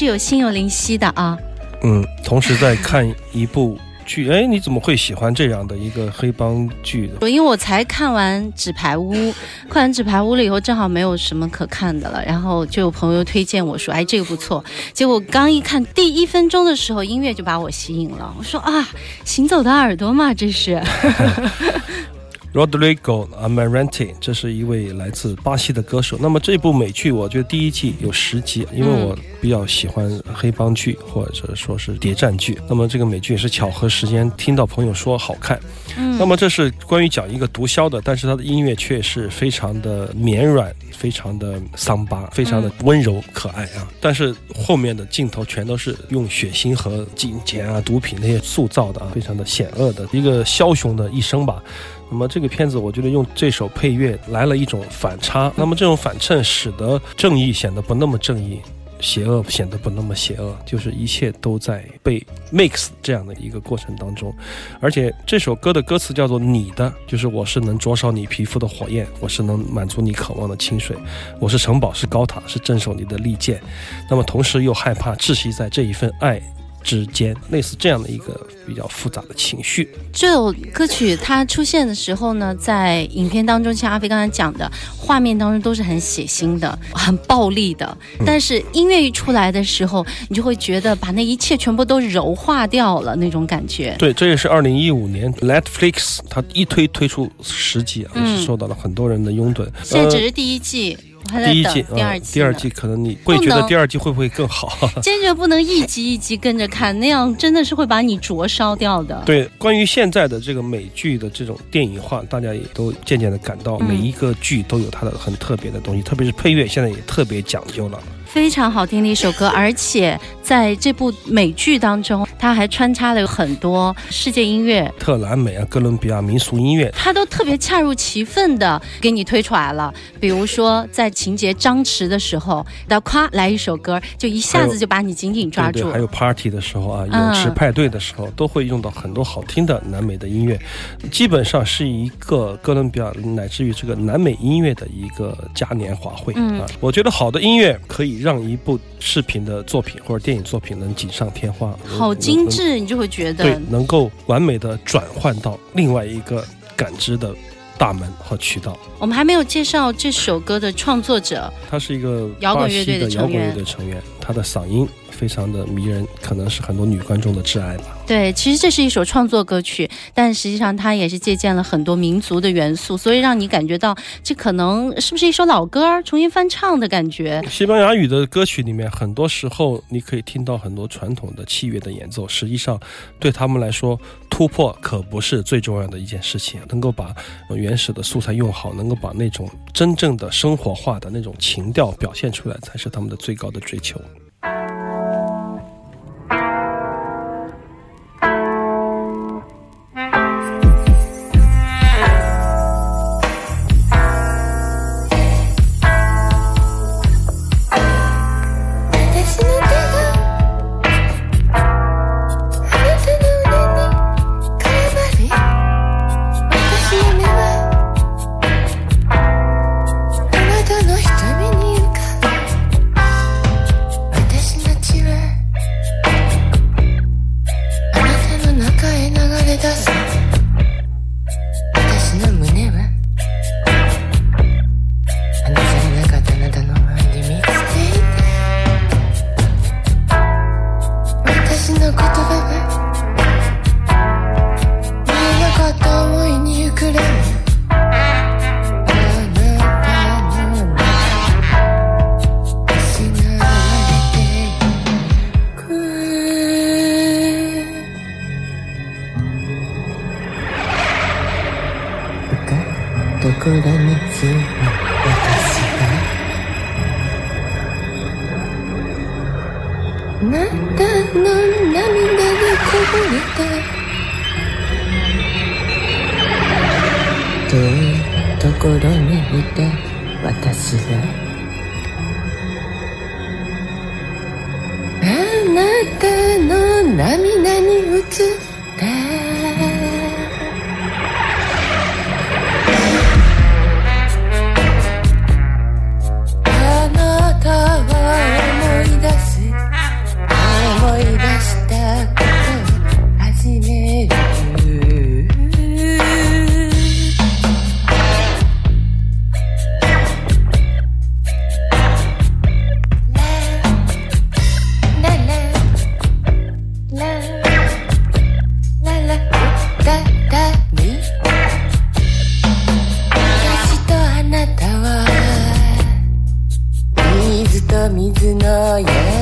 是有心有灵犀的啊！嗯，同时在看一部剧，哎，你怎么会喜欢这样的一个黑帮剧的？因为我才看完《纸牌屋》，看完《纸牌屋》了以后，正好没有什么可看的了，然后就有朋友推荐我说：“哎，这个不错。”结果刚一看第一分钟的时候，音乐就把我吸引了。我说：“啊，行走的耳朵嘛，这是。” Rodrigo Amarante，这是一位来自巴西的歌手。那么这部美剧，我觉得第一季有十集，因为我比较喜欢黑帮剧或者说是谍战剧。那么这个美剧也是巧合时间听到朋友说好看。嗯，那么这是关于讲一个毒枭的，但是他的音乐却是非常的绵软，非常的桑巴，非常的温柔可爱啊。但是后面的镜头全都是用血腥和金钱啊、毒品那些塑造的啊，非常的险恶的一个枭雄的一生吧。那么这个片子，我觉得用这首配乐来了一种反差。那么这种反衬使得正义显得不那么正义，邪恶显得不那么邪恶，就是一切都在被 mix 这样的一个过程当中。而且这首歌的歌词叫做“你的”，就是我是能灼烧你皮肤的火焰，我是能满足你渴望的清水，我是城堡，是高塔，是镇守你的利剑。那么同时又害怕窒息在这一份爱。之间，类似这样的一个比较复杂的情绪。这首歌曲它出现的时候呢，在影片当中，像阿飞刚才讲的，画面当中都是很血腥的、很暴力的。但是音乐一出来的时候，你就会觉得把那一切全部都柔化掉了那种感觉。对，这也是二零一五年 Netflix 它一推推出十集啊，也是受到了很多人的拥趸。呃现在只是第一季，我还在第一季，第二季第二季可能你会觉得第二季会不会更好？坚决不能一集一集跟着看，那样真的是会把你灼烧掉的。对，关于现在的这个美剧的这种电影化，大家也都渐渐的感到嗯每一个剧都有它的很特别的东西，特别是配乐，现在也特别讲究了。非常好听的一首歌，而且在这部美剧当中，它还穿插了很多世界音乐，特南美啊，哥伦比亚民俗音乐，它都特别恰如其分的给你推出来了。比如说在情节张弛的时候，那夸来一首歌，就一下子就把你紧紧抓住。对对，还有 party 的时候啊，嗯。泳池派对的时候，都会用到很多好听的南美的音乐，基本上是一个哥伦比亚乃至于这个南美音乐的一个嘉年华会、嗯。啊。我觉得好的音乐可以让一部视频的作品或者电影作品能锦上添花，好精。致，你就会觉对得，能够完美的转换到另外一个感知的大门和渠道。我们还没有介绍这首歌的创作者，他是一个摇滚乐队的成员摇滚乐队成员，他的嗓音非常的迷人，可能是很多女观众的挚爱吧。对，其实这是一首创作歌曲，但实际上它也是借鉴了很多民族的元素，所以让你感觉到这可能是不是一首老歌儿重新翻唱的感觉。西班牙语的歌曲里面，很多时候你可以听到很多传统的器乐的演奏。实际上，对他们来说，突破可不是最重要的一件事情。能够把原始的素材用好，能够把那种真正的生活化的那种情调表现出来，才是他们的最高的追求。遠いところにいて私があなたの涙に映水のよう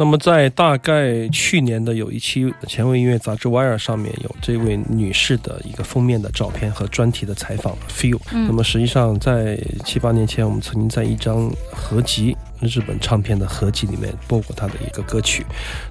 那么在大概去年的有一期前卫音乐杂志《Wire》上面有这位女士的一个封面的照片和专题的采访 Feel。那么实际上在七八年前，我们曾经在一张合集日本唱片的合集里面播过她的一个歌曲。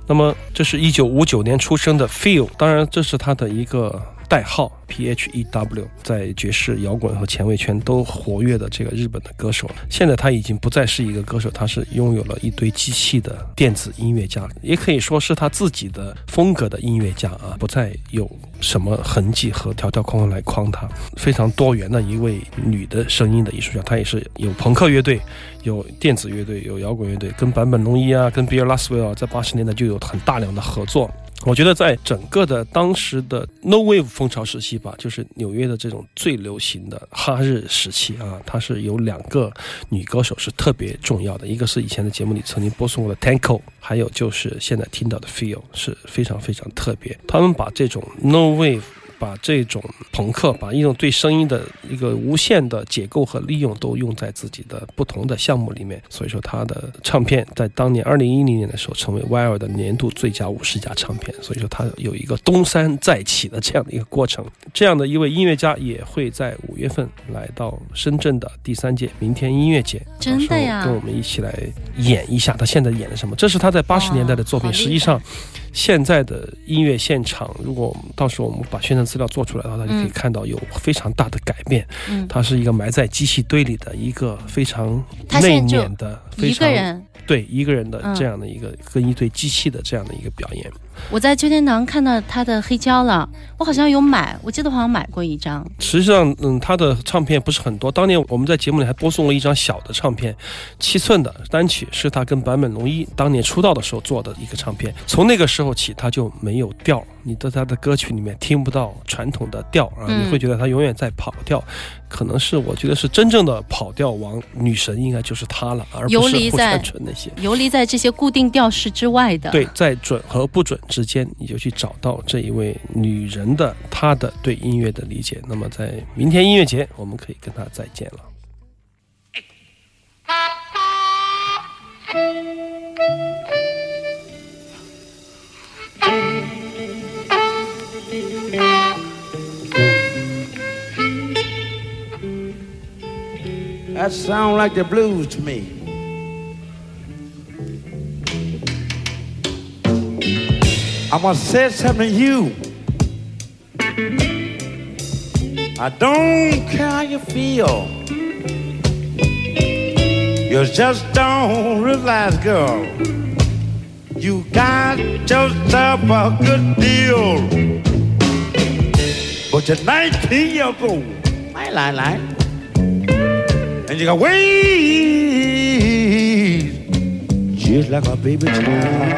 那么这是一九五九年出生的 Feel，当然这是她的一个。代号 P H E W，在爵士摇滚和前卫圈都活跃的这个日本的歌手，现在他已经不再是一个歌手，他是拥有了一堆机器的电子音乐家，也可以说是他自己的风格的音乐家啊，不再有什么痕迹和条条框框来框他，非常多元的一位女的声音的艺术家，她也是有朋克乐队，有电子乐队，有摇滚乐队，跟坂本龙一啊，跟 Bill Laswell 在八十年代就有很大量的合作。我觉得在整个的当时的 No Wave 风潮时期吧，就是纽约的这种最流行的哈日时期啊，它是有两个女歌手是特别重要的，一个是以前的节目里曾经播送过的 Tanko，还有就是现在听到的 Feel 是非常非常特别。他们把这种 No Wave 把这种朋克，把一种对声音的一个无限的解构和利用，都用在自己的不同的项目里面。所以说，他的唱片在当年二零一零年的时候，成为 Wire 的年度最佳五十家唱片。所以说，他有一个东山再起的这样的一个过程。这样的一位音乐家也会在五月份来到深圳的第三届明天音乐节，真的呀到时候跟我们一起来演一下他现在演的什么。这是他在八十年代的作品，实际上。现在的音乐现场，如果我们到时候我们把宣传资料做出来的话，大家就可以看到有非常大的改变。嗯它是一个埋在机器堆里的一个非常内敛的、非一常。对一个人的嗯这样的一个、跟一堆机器的这样的一个表演。我在秋天堂看到他的黑胶了，我好像有买，我记得好像买过一张。实际上，嗯，他的唱片不是很多。当年我们在节目里还播送了一张小的唱片，七寸的单曲，是他跟坂本龙一当年出道的时候做的一个唱片。从那个时候起，他就没有调，你在他的歌曲里面听不到传统的调啊，嗯你会觉得他永远在跑调。可能是我觉得是真正的跑调王女神，应该就是她了，而游不是户离在川纯那些。游离在这些固定调式之外的。对，在准和不准之间，你就去找到这一位女人的她的对音乐的理解。那么在明天音乐节，我们可以跟她再见了。That sound like the blues to me. I'm gonna say something to you. I don't care how you feel. You just don't realize, girl. You got yourself a good deal. But you're 19 years old. I lie, lie. And you got ways just like a baby child.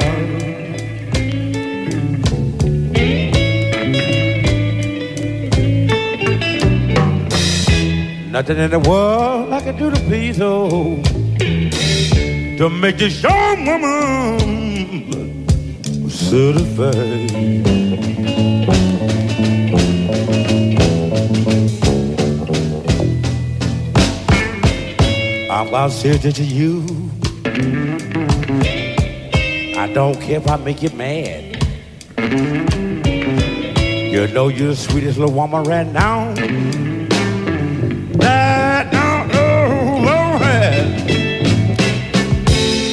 Nothing in the world I can do to please you to make this young woman satisfied. Say this to you. I don't care if I make you mad. You know you're the sweetest little woman right now. That don't know.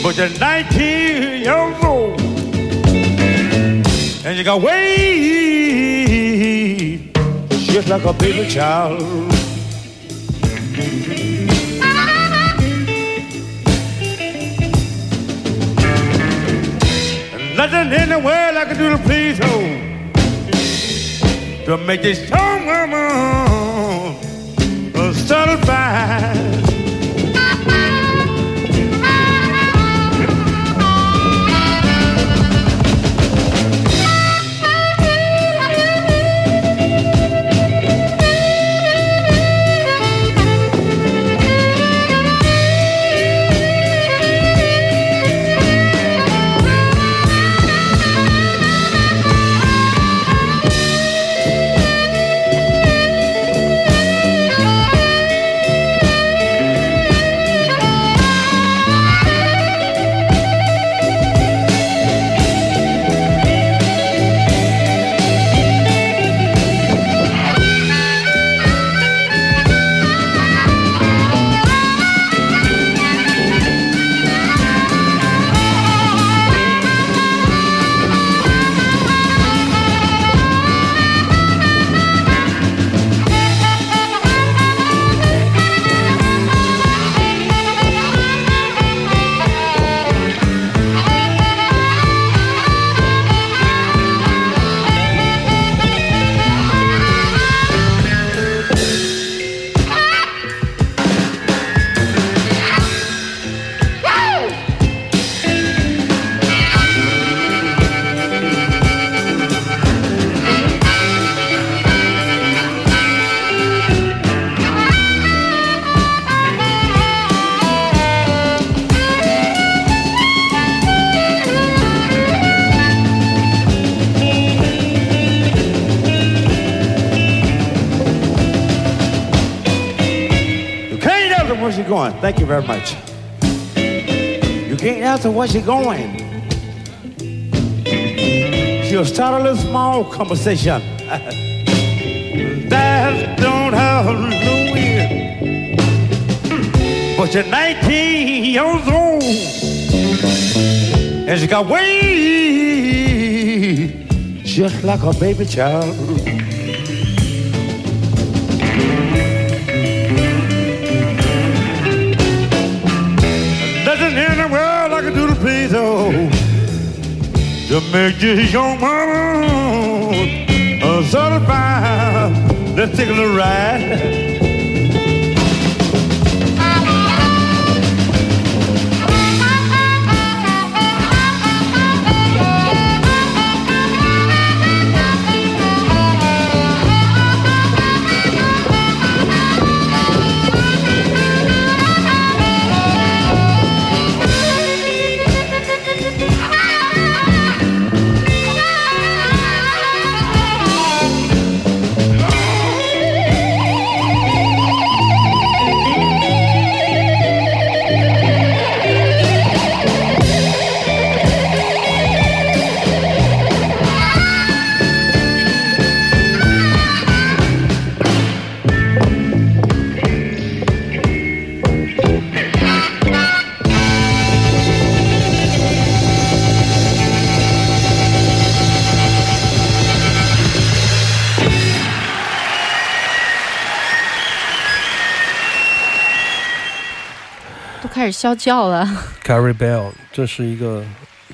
But you're 19 years old. And you got ways just like a baby child. The world I can do to please you. To make this young woman satisfied. Going? Thank you very much. You can't answer where she going. She'll start a little small conversation. that don't have no end. But you're 19 years old. And she got way just like a baby child. Make this young mama uh, satisfied. Let's take a little ride. 始啸叫了。Gary Bell，这是一个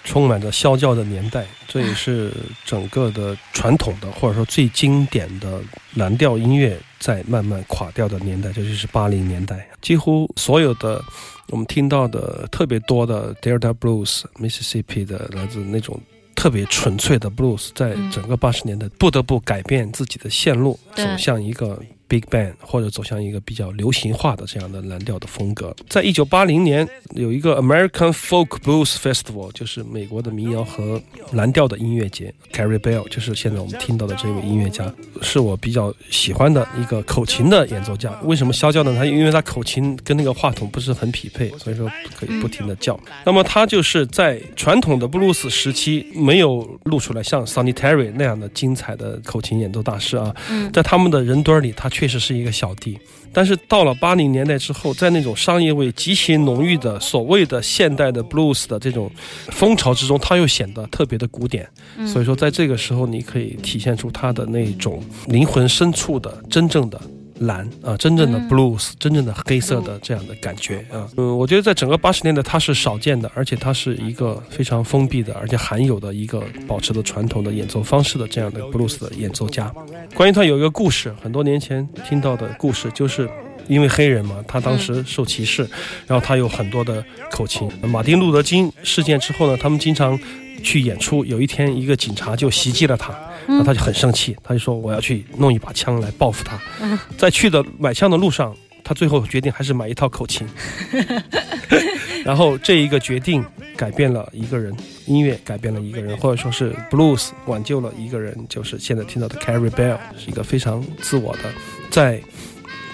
充满着啸叫的年代，这也是整个的传统的或者说最经典的蓝调音乐在慢慢垮掉的年代，这就是八零年代。几乎所有的我们听到的特别多的 Delta Blues、Mississippi 的来自那种。特别纯粹的 blues，在整个八十年代不得不改变自己的线路，走向一个 big band 或者走向一个比较流行化的这样的蓝调的风格。在一九八零年有一个 American Folk Blues Festival，就是美国的民谣和蓝调的音乐节。Carrie Bell 就是现在我们听到的这位音乐家，是我比较喜欢的一个口琴的演奏家。为什么啸叫呢？他因为他口琴跟那个话筒不是很匹配，所以说可以不停的叫。那么他就是在传统的布鲁斯时期没有露出来像 Sonny Terry 那样的精彩的口琴演奏大师啊，在他们的人堆里，他确实是一个小弟。但是到了八零年代之后，在那种商业味极其浓郁的所谓的现代的 blues 的这种风潮之中，它又显得特别的古典。所以说，在这个时候，你可以体现出他的那种灵魂深处的真正的。蓝啊，真正的 blues，、真正的黑色的这样的感觉啊，嗯，我觉得在整个八十年代它是少见的，而且它是一个非常封闭的，而且罕有的一个保持的传统的演奏方式的这样的 blues 的演奏家。关于他有一个故事，很多年前听到的故事，就是因为黑人嘛，他当时受歧视，然后他有很多的口琴。马丁路德金事件之后呢，他们经常去演出，有一天一个警察就袭击了他，然后他就很生气，他就说我要去弄一把枪来报复他。在去的买枪的路上，他最后决定还是买一套口琴。然后这一个决定改变了一个人，音乐改变了一个人，或者说是 blues 挽救了一个人，就是现在听到的 Carrie Bell，是一个非常自我的，在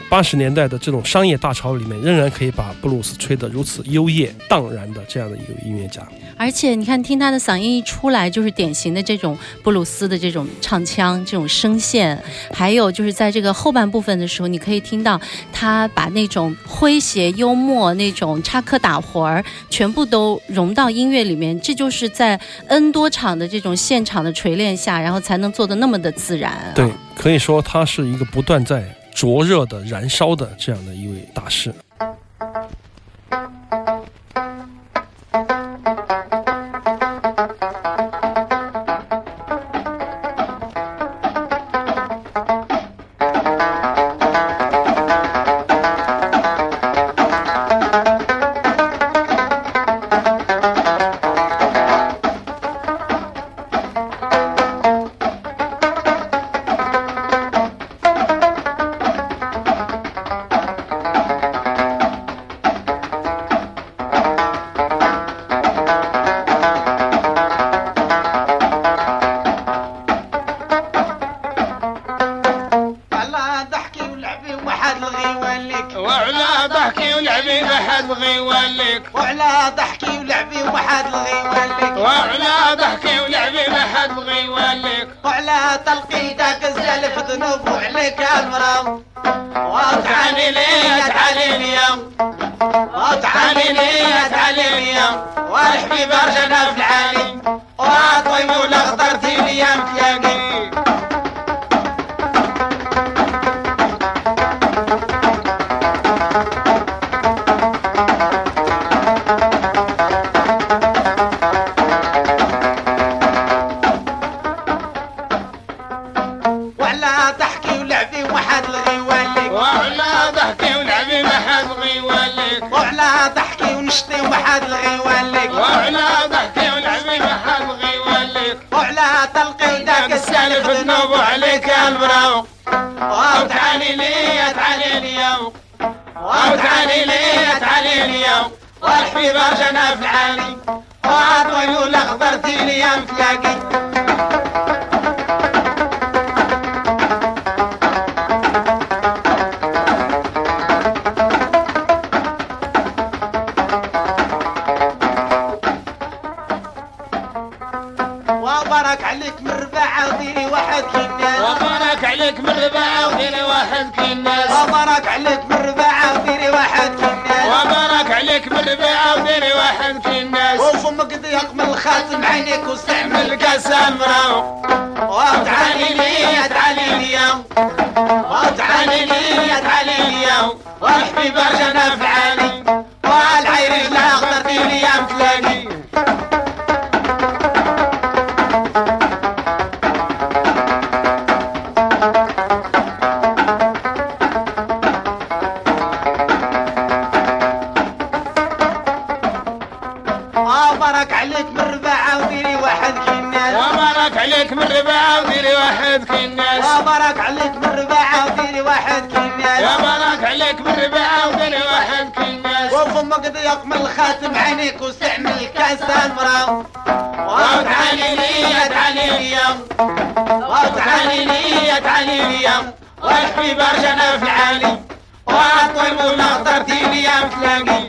八十年代的这种商业大潮里面，仍然可以把布鲁斯吹得如此优越荡然的这样的一个音乐家。而且你看，听他的嗓音一出来，就是典型的这种布鲁斯的这种唱腔、这种声线，还有就是在这个后半部分的时候，你可以听到他把那种诙谐、幽默、那种插科打诨儿，全部都融到音乐里面。这就是在 N 多场的这种现场的锤炼下，然后才能做的那么的自然、啊。对，可以说他是一个不断在灼热的、燃烧的这样的一位大师。I'm not. يقم الخاتم عينيك واستعمل قسم راو وادعاني لي تعالي لي وتعالي لي ادعاني لي وحبيب في عالي الناس. يا برك عليك بالرباعة وديري واحد كل الناس. يا برك عليك بالرباعة وديري واحد كل الناس. وفمك ضيق من الخاتم عينيك واستعمل كاس المرام. وتعالي لي تعالي لي. وتعالي لي تعالي لي واكفي برجنا في العالي واطول ولا اخترتي لي مثل